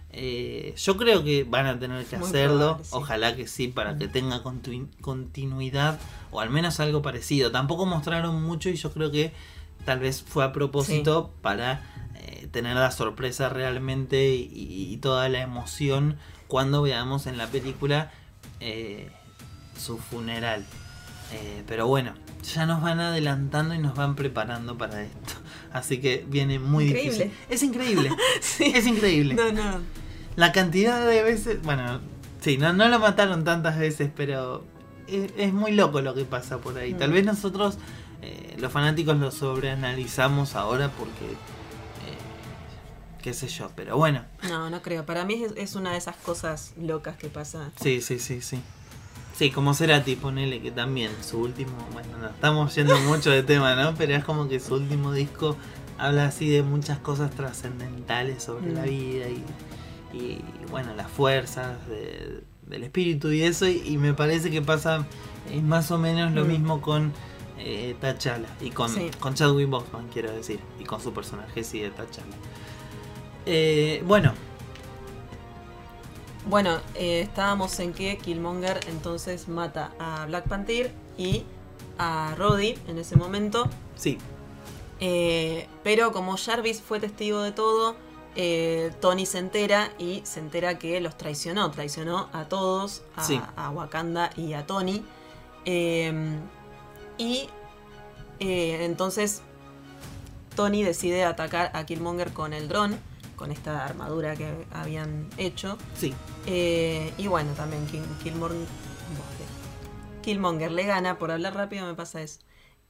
Yo creo que van a tener que Muy hacerlo, probable, sí. ojalá que sí, para Mm. que tenga continu- continuidad o al menos algo parecido. Tampoco mostraron mucho y yo creo que tal vez fue a propósito para eh, tener la sorpresa realmente y, y toda la emoción cuando veamos en la película eh, su funeral. Eh, pero bueno, ya nos van adelantando y nos van preparando para esto. [LAUGHS] Así que viene muy Increíble. difícil. Es increíble. [LAUGHS] Sí. Es increíble. No, no. La cantidad de veces, bueno, sí, no, no lo mataron tantas veces, pero es, es muy loco lo que pasa por ahí. Tal Mm. vez nosotros, eh, los fanáticos, lo sobreanalizamos ahora porque, qué sé yo, pero bueno, No, no creo. Para mí es, es una de esas cosas locas que pasa. sí, sí, sí, sí. Sí, como Cerati, ponele que también su último, bueno, no, estamos yendo [LAUGHS] mucho de tema, ¿no? Pero es como que su último disco habla así de muchas cosas trascendentales sobre Mm. la vida y, y, bueno, las fuerzas de- del espíritu y eso, y, y me parece que pasa eh, más o menos lo Mm. mismo con eh, T'Challa y con, Sí. con Chadwick Boseman, quiero decir, y con su personaje, sí, de T'Challa. Eh, bueno, Bueno, eh, estábamos en que Killmonger entonces mata a Black Panther y a Roddy en ese momento. sí, Eh, pero como Jarvis fue testigo de todo, eh, Tony se entera y se entera que los traicionó. Traicionó a todos, a, Sí. a Wakanda y a Tony. Eh, y entonces Tony decide atacar a Killmonger con el dron, con esta armadura que habían hecho. sí, Eh, y bueno, también Kill- Killmonger, Killmonger le gana, por hablar rápido me pasa eso.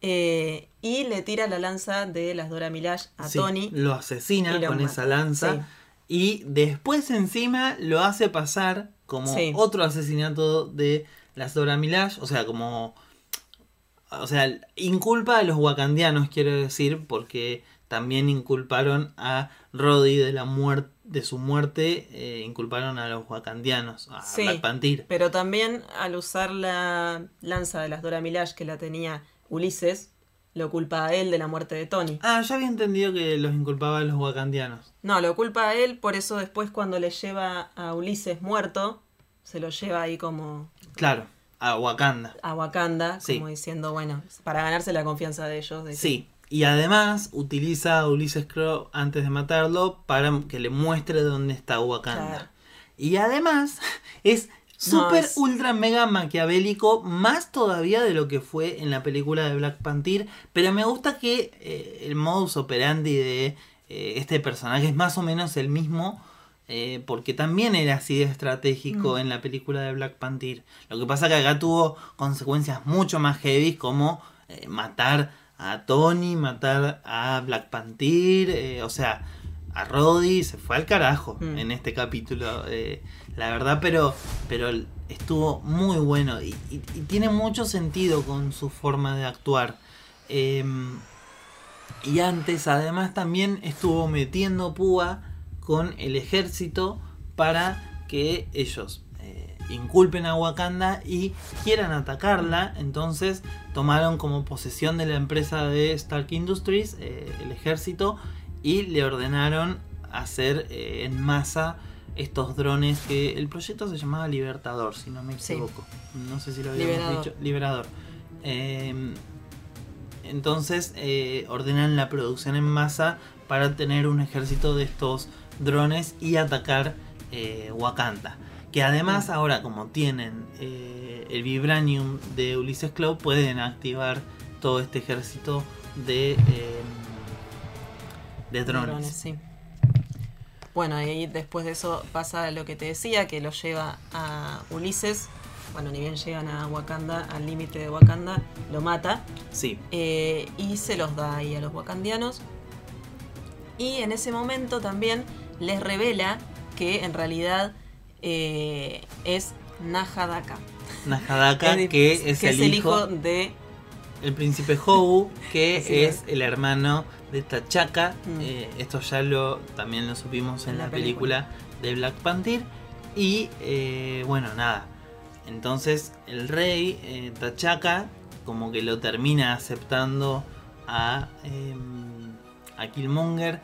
Eh, y le tira la lanza de las Dora Milaje a sí, Tony. lo asesina lo con mata. esa lanza. Sí. Y después encima lo hace pasar como Sí. otro asesinato de las Dora Milaje. O sea, como. O sea, inculpa a los wakandianos, quiero decir, porque también inculparon a Roddy de la muerte de su muerte, eh, inculparon a los wakandianos, a Sí. Black Panther. Pero también al usar la lanza de las Dora Milaje que la tenía Ulises, lo culpa a él de la muerte de Tony. Ah, yo había entendido que los inculpaba a los wakandianos. No, lo culpa a él, por eso después cuando le lleva a Ulises muerto, se lo lleva ahí como Claro, a Wakanda. a Wakanda, Sí. como diciendo, bueno, para ganarse la confianza de ellos. de Sí, y además utiliza a Ulises Crow antes de matarlo para que le muestre dónde está Wakanda. Claro. Y además [LAUGHS] es súper, es- ultra, mega maquiavélico, más todavía de lo que fue en la película de Black Panther. Pero me gusta que eh, el modus operandi de eh, este personaje es más o menos el mismo. eh, porque también era así de estratégico en la película de Black Panther. Lo que pasa que acá tuvo consecuencias mucho más heavy como matar a Tony, matar a Black Panther, eh, o sea, a Roddy se fue al carajo Mm. en este capítulo, eh, la verdad, pero, pero estuvo muy bueno y, y- y tiene mucho sentido con su forma de actuar. Em, y antes, además, también estuvo metiendo púa con el ejército para que ellos inculpen a Wakanda y quieran atacarla. Entonces tomaron como posesión de la empresa de Stark Industries, eh, el ejército, y le ordenaron hacer eh, en masa estos drones que el proyecto se llamaba Libertador, si no me Sí. equivoco. No sé si lo habíamos Liberador. dicho. Liberador. Em, entonces eh, ordenan la producción en masa para tener un ejército de estos drones y atacar Wakanda. Que además Mm. ahora como tienen eh, el Vibranium de Ulysses Claw pueden activar todo este ejército de, eh, de drones. Drones, sí. Bueno, y después de eso pasa lo que te decía, que lo lleva a Ulises. Bueno, ni bien llegan a Wakanda, al límite de Wakanda, lo mata. Sí, eh, y se los da ahí a los wakandianos. Y en ese momento también les revela que en realidad eh, es Nahadaka. Nahadaka, Es- que es, el, hijo, de... el príncipe Hobu, que [LAUGHS] es el hermano de T'Chaka. Mm. Eh, esto ya lo también lo supimos en En la, la película. de Black Panther. Y eh, bueno, nada. Entonces el rey T'Chaka como que lo termina aceptando a, em, a Killmonger.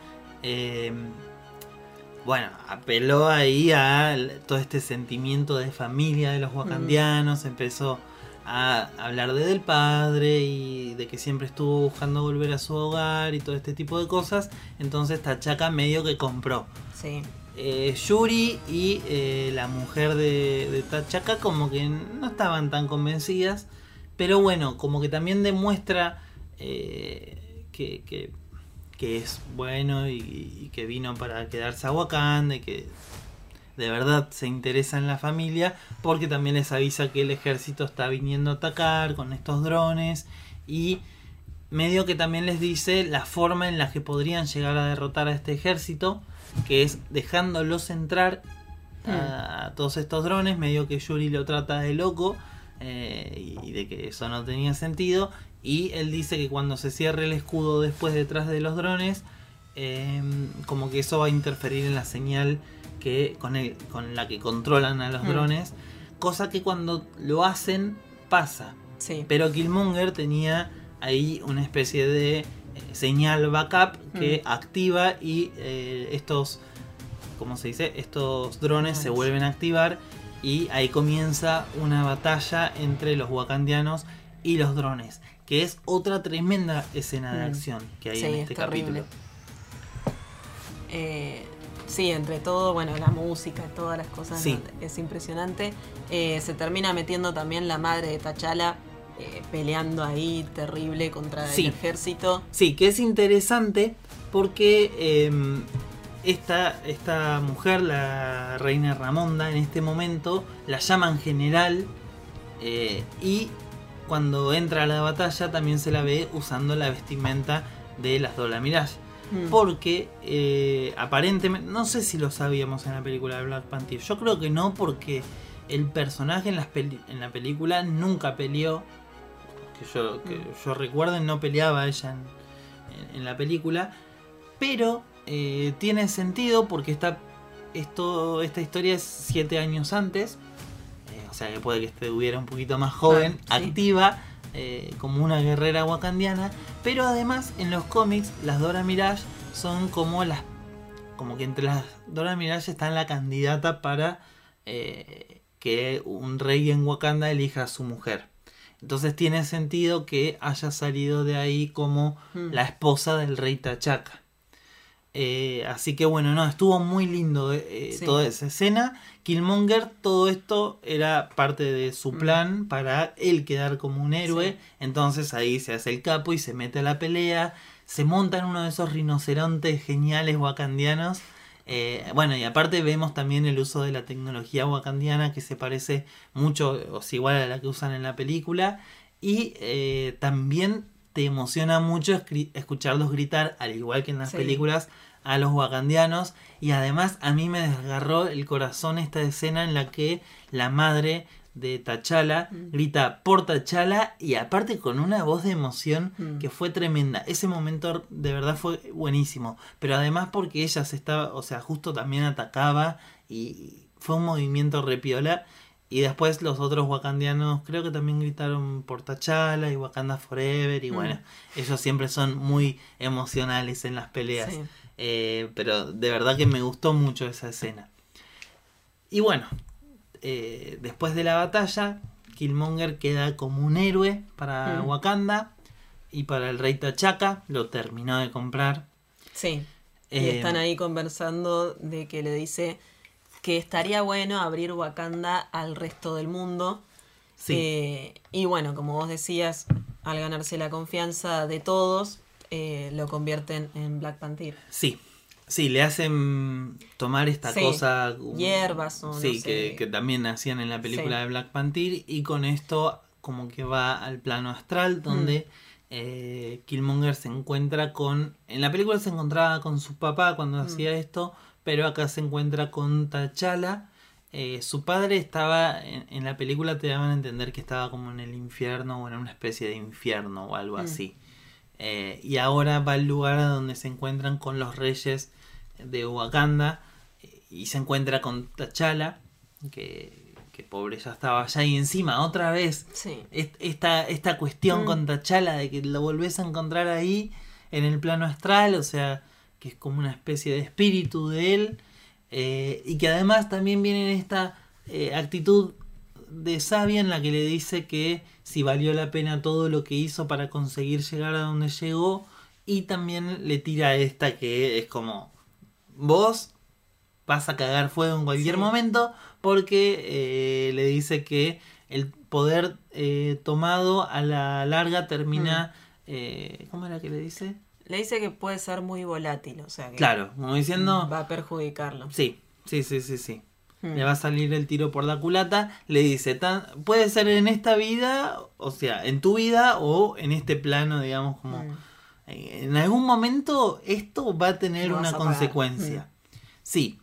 Bueno, apeló ahí a todo este sentimiento de familia de los wakandianos, empezó a hablar de del padre y de que siempre estuvo buscando volver a su hogar y todo este tipo de cosas. Entonces T'Chaka medio que compró. Sí, Eh, Yuri y eh, la mujer de, de T'Chaka como que no estaban tan convencidas, pero bueno, como que también demuestra eh, que, que- que es bueno y, y que vino para quedarse a Wakanda y que de verdad se interesa en la familia, porque también les avisa que el ejército está viniendo a atacar con estos drones y medio que también les dice la forma en la que podrían llegar a derrotar a este ejército, que es dejándolos entrar a, a todos estos drones, medio que Yuri lo trata de loco eh, y de que eso no tenía sentido, y él dice que cuando se cierre el escudo después detrás de los drones, eh, como que eso va a interferir en la señal que con, el- con la que controlan a los Mm. drones, cosa que cuando lo hacen pasa. sí. Pero Killmonger tenía ahí una especie de eh, señal backup que Mm. activa y eh, estos, ¿cómo se dice? Estos drones se vuelven a activar y ahí comienza una batalla entre los wakandianos y los drones, que es otra tremenda escena de Mm. acción que hay Sí, en es este terrible. capítulo. Eh, sí, entre todo, bueno, la música, todas las cosas, Sí. ¿no? es impresionante. Eh, se termina metiendo también la madre de T'Challa eh, peleando ahí terrible contra Sí. el ejército. Sí, que es interesante porque eh, esta, esta mujer, la reina Ramonda, en este momento la llaman general eh, y cuando entra a la batalla también se la ve usando la vestimenta de las Dola Mirage. Mm. Porque eh, aparentemente, no sé si lo sabíamos en la película de Black Panther, yo creo que no porque el personaje en, las peli- en la película nunca peleó, que yo, que Mm. yo recuerde no peleaba ella en, en- en la película, pero eh, tiene sentido porque esta, esto, esta historia es siete años antes, eh, o sea que puede que estuviera un poquito más joven, Ah, sí. activa, eh, como una guerrera wakandiana, pero además en los cómics las Dora Mirage son como las como que entre las Dora Mirage está la candidata para que un rey en Wakanda elija a su mujer. Entonces tiene sentido que haya salido de ahí como Mm. la esposa del rey T'Chaka. Eh, así que bueno, no, estuvo muy lindo eh, Sí. toda esa escena. Killmonger, todo esto era parte de su Mm. plan para él quedar como un héroe. Sí. Entonces ahí se hace el capo y se mete a la pelea. Se monta en uno de esos rinocerontes geniales wakandianos. Eh, bueno, y aparte vemos también el uso de la tecnología wakandiana que se parece mucho, o es igual a la que usan en la película. Y eh, también te emociona mucho escucharlos gritar, al igual que en las Sí. películas, a los wakandianos. Y además a mí me desgarró el corazón esta escena en la que la madre de T'Challa Mm. grita por T'Challa y aparte con una voz de emoción Mm. que fue tremenda. Ese momento de verdad fue buenísimo. Pero además porque ella se estaba, o sea, justo también atacaba y fue un movimiento repiola. Y después los otros wakandianos creo que también gritaron por T'Challa y Wakanda Forever. Y Mm. bueno, ellos siempre son muy emocionales en las peleas. Sí. Eh, pero de verdad que me gustó mucho esa escena. Y bueno, eh, después de la batalla, Killmonger queda como un héroe para Mm. Wakanda y para el rey T'Chaka. Lo terminó de comprar. Sí. Y Eh, están ahí conversando de que le dice que estaría bueno abrir Wakanda al resto del mundo. Sí. Eh, y bueno, como vos decías, al ganarse la confianza de todos, eh, lo convierten en Black Panther. Sí, sí, le hacen tomar esta Sí, cosa. hierbas o no Sí, sé. que, también hacían en la película Sí. de Black Panther. Y con esto, como que va al plano Mm. astral, donde eh, Killmonger se encuentra con. En la película se encontraba con su papá cuando Mm. hacía esto, pero acá se encuentra con T'Challa. Eh, su padre estaba, en, en la película te daban a entender que estaba como en el infierno o en una especie de infierno o algo Mm. así. Eh, y ahora va al lugar a donde se encuentran con los reyes de Wakanda y se encuentra con T'Challa, que, que pobre ya estaba allá y encima otra vez Sí. esta, esta cuestión Mm. con T'Challa de que lo volvés a encontrar ahí en el plano astral, o sea, que es como una especie de espíritu de él eh, y que además también viene en esta eh, actitud de sabia en la que le dice que si valió la pena todo lo que hizo para conseguir llegar a donde llegó y también le tira esta que es como vos vas a cagar fuego en cualquier Sí. momento porque eh, le dice que el poder eh, tomado a la larga termina eh, ¿cómo era que le dice? Le dice que puede ser muy volátil, o sea que claro como diciendo va a perjudicarlo. sí sí sí sí sí Mm. le va a salir el tiro por la culata, le dice, tan, puede ser en esta vida, o sea, en tu vida o en este plano, digamos, como Mm. eh, en algún momento esto va a tener una a consecuencia. Mm. Sí.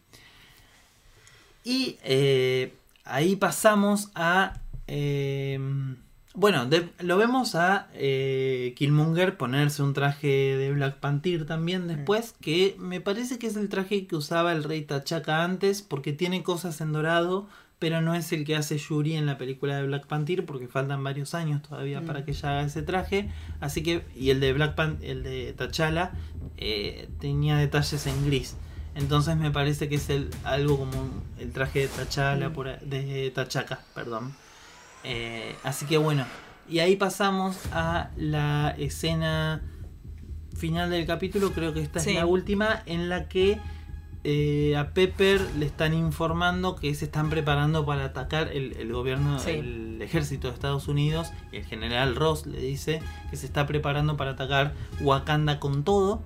Y eh, ahí pasamos a... eh, bueno, de- lo vemos a eh, Killmonger ponerse un traje de Black Panther también después, que me parece que es el traje que usaba el rey T'Chaka antes, porque tiene cosas en dorado, pero no es el que hace Yuri en la película de Black Panther, porque faltan varios años todavía Mm. para que ella haga ese traje. Así que, y el de Black Panther, el de T'Challa, eh, tenía detalles en gris. Entonces me parece que es el, algo como el traje de T'Challa, Mm. de T'Chaka, perdón. Eh, así que bueno, y ahí pasamos a la escena final del capítulo, creo que esta Sí. es la última, en la que eh, a Pepper le están informando que se están preparando para atacar el, el gobierno, Sí. el ejército de Estados Unidos, y el general Ross le dice que se está preparando para atacar Wakanda con todo.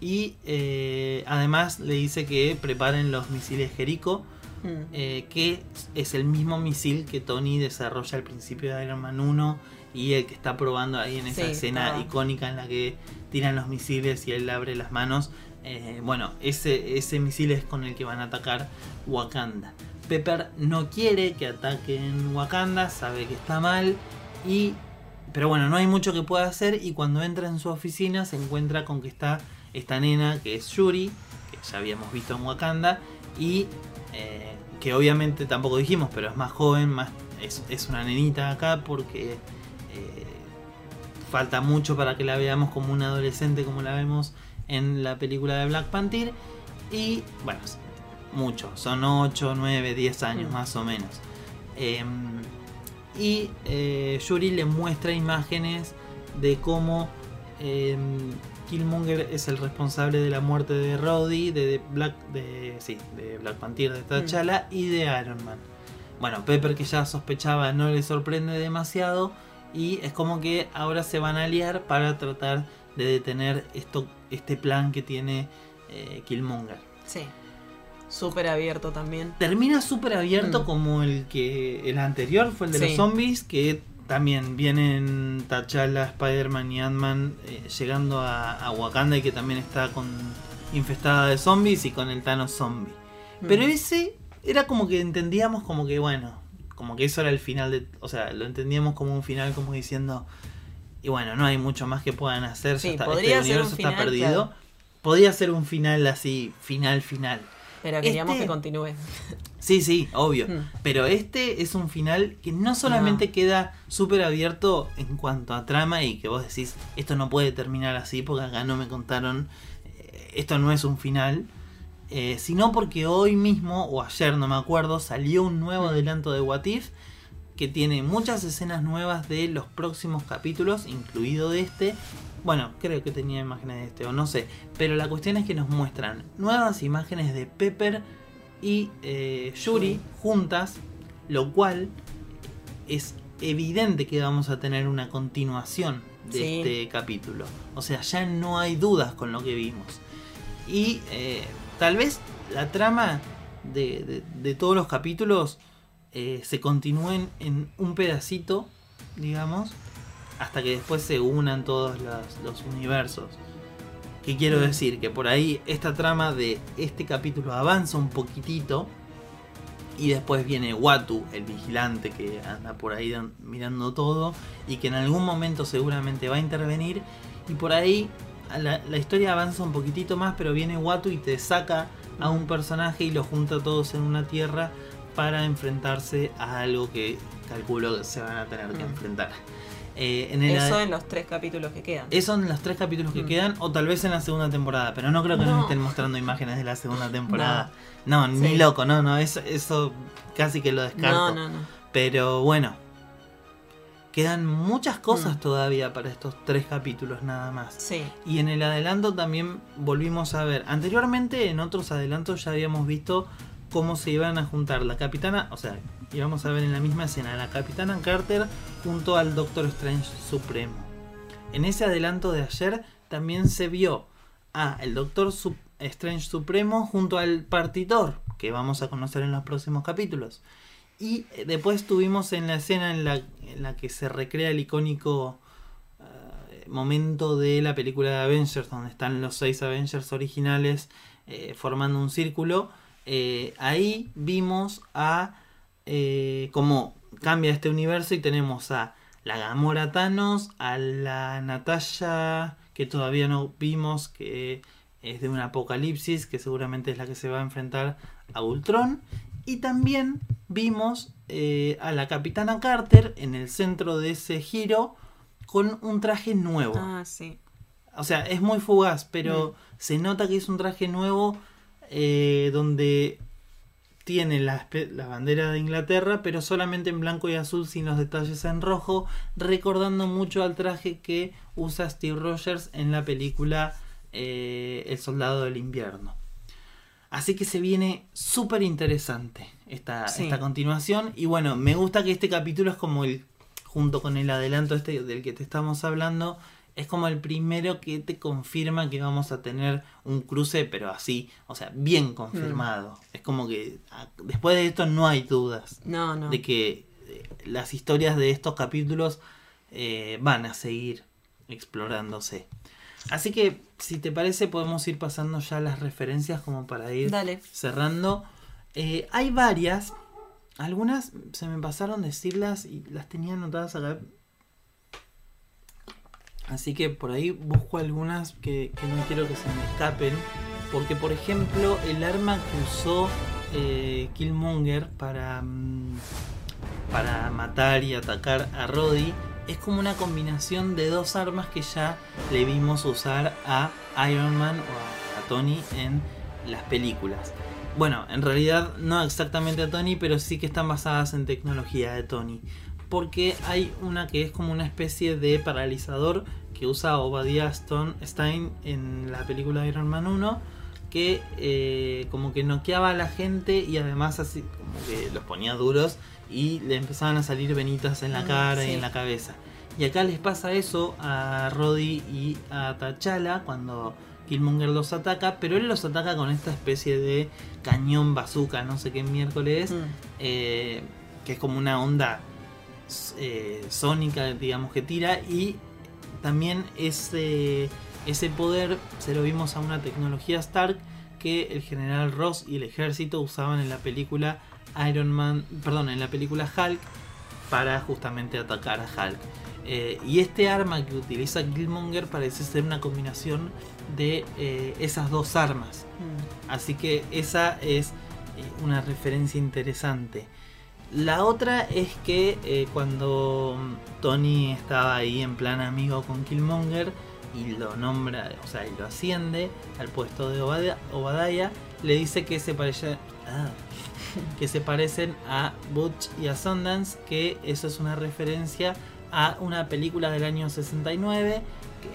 Y eh, además le dice que preparen los misiles Jericho, Mm. eh, que es el mismo misil que Tony desarrolla al principio de Iron Man 1 y el que está probando ahí en esa Sí, escena icónica en la que tiran los misiles y él abre las manos. Eh, bueno, ese, ese misil es con el que van a atacar Wakanda. Pepper no quiere que ataquen Wakanda, sabe que está mal y... Pero bueno, no hay mucho que pueda hacer y cuando entra en su oficina se encuentra con que está esta nena que es Yuri, que ya habíamos visto en Wakanda, y eh, que obviamente tampoco dijimos, pero es más joven, más es, es una nenita acá porque eh, falta mucho para que la veamos como una adolescente como la vemos en la película de Black Panther. Y bueno, mucho, son 8, 9, 10 años Mm. más o menos. Em, y eh, Yuri le muestra imágenes de cómo em, Killmonger es el responsable de la muerte de Rhodey, de, de Black, de, sí, de Black Panther, de T'Challa y de Iron Man. Bueno, Pepper que ya sospechaba no le sorprende demasiado y es como que ahora se van a aliar para tratar de detener esto, este plan que tiene eh, Killmonger. Sí. Súper abierto también. Termina súper abierto Mm. como el que el anterior fue el de Sí. los zombies, que también vienen T'Challa, Spider-Man y Ant-Man eh, llegando a, a Wakanda y que también está con infestada de zombies y con el Thanos zombie. Pero Mm. ese era como que entendíamos como que bueno, como que eso era el final de, o sea, lo entendíamos como un final como diciendo y bueno, no hay mucho más que puedan hacer, ya Sí, está, podría este ser un universo final, está perdido. claro. Podría ser un final así, final final. Pero queríamos este- que continúe. Sí, sí, obvio. Mm. Pero este es un final que no solamente No. queda súper abierto en cuanto a trama y que vos decís, esto no puede terminar así porque acá no me contaron, eh, esto no es un final, eh, sino porque hoy mismo, o ayer no me acuerdo, salió un nuevo Mm. adelanto de What If que tiene muchas escenas nuevas de los próximos capítulos, incluido de este. Bueno, creo que tenía imágenes de este, o no sé. Pero la cuestión es que nos muestran nuevas imágenes de Pepper y eh, Yuri juntas, lo cual es evidente que vamos a tener una continuación de Sí. este capítulo. O sea, ya no hay dudas con lo que vimos. Y eh, tal vez la trama de, de- de todos los capítulos eh, se continúen en un pedacito, digamos, hasta que después se unan todos los, los universos. ¿Qué quiero Mm. decir? Que por ahí esta trama de este capítulo avanza un poquitito. Y después viene Watu, el vigilante que anda por ahí mirando todo. Y que en algún momento seguramente va a intervenir. Y por ahí a la, la historia avanza un poquitito más. Pero viene Watu y te saca a un personaje y los junta todos en una tierra. Para enfrentarse a algo que calculo que se van a tener que Mm. enfrentar. Eh, en el Eso en los tres capítulos que quedan. eso en los tres capítulos que Mm. quedan, o tal vez en la segunda temporada, pero no creo que nos No. estén mostrando imágenes de la segunda temporada. No, ni Sí. loco, no, no, eso, eso casi que lo descarto. no, no, no. Pero bueno, quedan muchas cosas Mm. todavía para estos tres capítulos nada más. Sí. Y en el adelanto también volvimos a ver. Anteriormente en otros adelantos ya habíamos visto cómo se iban a juntar la capitana, o sea, íbamos a ver en la misma escena la capitana Carter junto al Doctor Strange Supremo. En ese adelanto de ayer también se vio a el Doctor Strange Supremo junto al Partitor, que vamos a conocer en los próximos capítulos. Y eh, después tuvimos en la escena en la, en la que se recrea el icónico eh, momento de la película de Avengers, donde están los seis Avengers originales eh, formando un círculo. Eh, ahí vimos a eh, cómo cambia este universo y tenemos a la Gamora Thanos, a la Natasha que todavía no vimos, que es de un apocalipsis, que seguramente es la que se va a enfrentar a Ultron. Y también vimos eh, a la Capitana Carter en el centro de ese giro con un traje nuevo. Ah, sí. O sea, es muy fugaz, pero se nota que es un traje nuevo eh, donde tiene la, la bandera de Inglaterra, pero solamente en blanco y azul sin los detalles en rojo, recordando mucho al traje que usa Steve Rogers en la película eh, El Soldado del Invierno. Así que se viene súper interesante esta, Sí. esta continuación. Y bueno, me gusta que este capítulo es como el, junto con el adelanto este del que te estamos hablando, es como el primero que te confirma que vamos a tener un cruce, pero así, o sea, bien confirmado. Es como que ah, después de esto no hay dudas No, no. de que eh, las historias de estos capítulos eh, van a seguir explorándose. Así que, si te parece, podemos ir pasando ya las referencias como para ir Dale. cerrando. Eh, hay varias. Algunas se me pasaron decirlas y las tenía anotadas acá. Así que por ahí busco algunas que, no quiero que se me escapen. Porque, por ejemplo, el arma que usó eh, Killmonger para, mm, para matar y atacar a Roddy es como una combinación de dos armas que ya le vimos usar a Iron Man o a Tony en las películas. Bueno, en realidad no exactamente a Tony, pero sí que están basadas en tecnología de Tony. Porque hay una que es como una especie de paralizador que usa Obadiah Stone Stein en la película Iron Man 1 que eh, como que noqueaba a la gente y además así como que los ponía duros y le empezaban a salir venitas en la Ah, cara y en la cabeza. Y acá les pasa eso a Roddy y a T'Challa cuando Killmonger los ataca, pero él los ataca con esta especie de cañón bazooka, no sé qué miércoles, Mm. eh, que es como una onda eh, sónica, digamos, que tira y también ese, ese poder se lo vimos a una tecnología Stark que el general Ross y el ejército usaban en la película Iron Man, perdón, en la película Hulk para justamente atacar a Hulk. Eh, y este arma que utiliza Killmonger parece ser una combinación de eh, esas dos armas. Mm. Así que esa es eh, una referencia interesante. La otra es que eh, cuando Tony estaba ahí en plan amigo con Killmonger y lo nombra, o sea, y lo asciende al puesto de Obadiah, le dice que se parece ah, [LAUGHS] que se parecen a Butch y a Sundance, que eso es una referencia a una película del año 69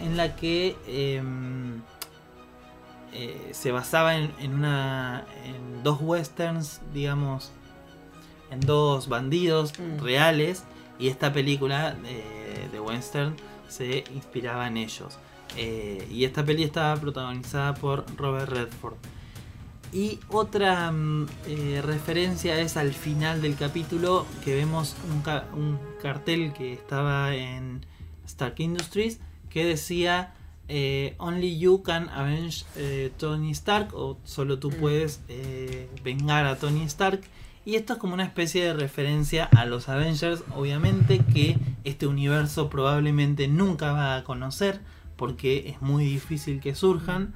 en la que em, eh, se basaba en, en una en dos westerns, digamos, en dos bandidos Mm. reales y esta película de, de western se inspiraba en ellos. Eh, y esta peli estaba protagonizada por Robert Redford. Y otra mm, eh, referencia es al final del capítulo que vemos un, ca- un cartel que estaba en Stark Industries que decía eh, Only you can avenge eh, Tony Stark o solo tú Mm. puedes eh, vengar a Tony Stark. Y esto es como una especie de referencia a los Avengers, obviamente que este universo probablemente nunca va a conocer porque es muy difícil que surjan.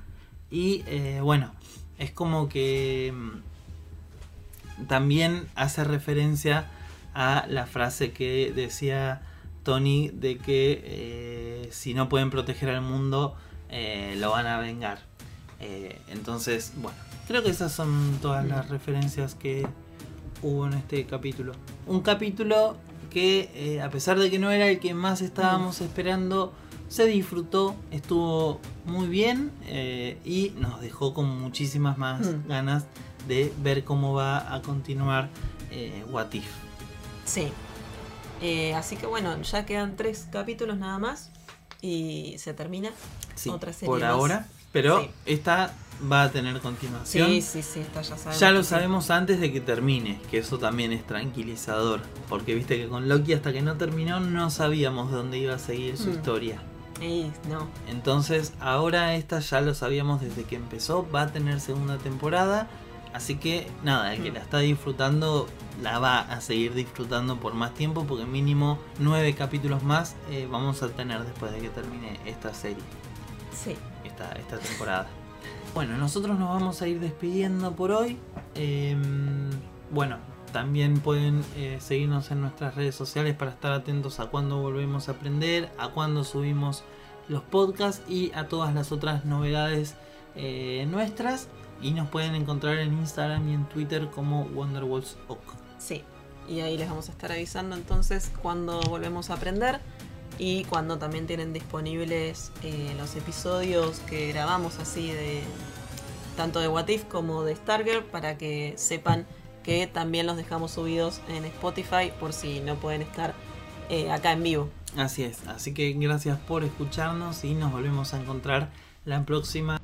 Y eh, bueno, es como que mm, también hace referencia a la frase que decía Tony de que eh, si no pueden proteger al mundo eh, lo van a vengar. Entonces, bueno, creo que esas son todas las referencias que hubo en este capítulo. Un capítulo que eh, a pesar de que no era el que más estábamos esperando, se disfrutó, estuvo muy bien eh, y nos dejó con muchísimas más Mm. ganas de ver cómo va a continuar eh, What If. Sí. Eh, así que bueno, ya quedan tres capítulos nada más y se termina. Sí, Otra serie por más. ahora, pero Sí. esta va a tener continuación. Sí, sí, sí, ya sabemos. Ya lo sí. sabemos antes de que termine, que eso también es tranquilizador, porque viste que con Loki hasta que no terminó no sabíamos dónde iba a seguir su Mm. historia. Ey, no. Entonces ahora esta ya lo sabíamos desde que empezó, va a tener segunda temporada, así que nada, el que Mm. la está disfrutando la va a seguir disfrutando por más tiempo, porque mínimo nueve capítulos más eh, vamos a tener después de que termine esta serie Sí. esta, esta temporada. Bueno, nosotros nos vamos a ir despidiendo por hoy. Eh, bueno, también pueden eh, seguirnos en nuestras redes sociales para estar atentos a cuando volvemos a aprender, a cuando subimos los podcasts y a todas las otras novedades eh, nuestras. Y nos pueden encontrar en Instagram y en Twitter como Wonderwalls Oak. Sí. Y ahí les vamos a estar avisando entonces cuando volvemos a aprender y cuando también tienen disponibles eh, los episodios que grabamos así de tanto de What If como de Stargirl para que sepan que también los dejamos subidos en Spotify por si no pueden estar eh, acá en vivo. Así es, así que gracias por escucharnos y nos volvemos a encontrar la próxima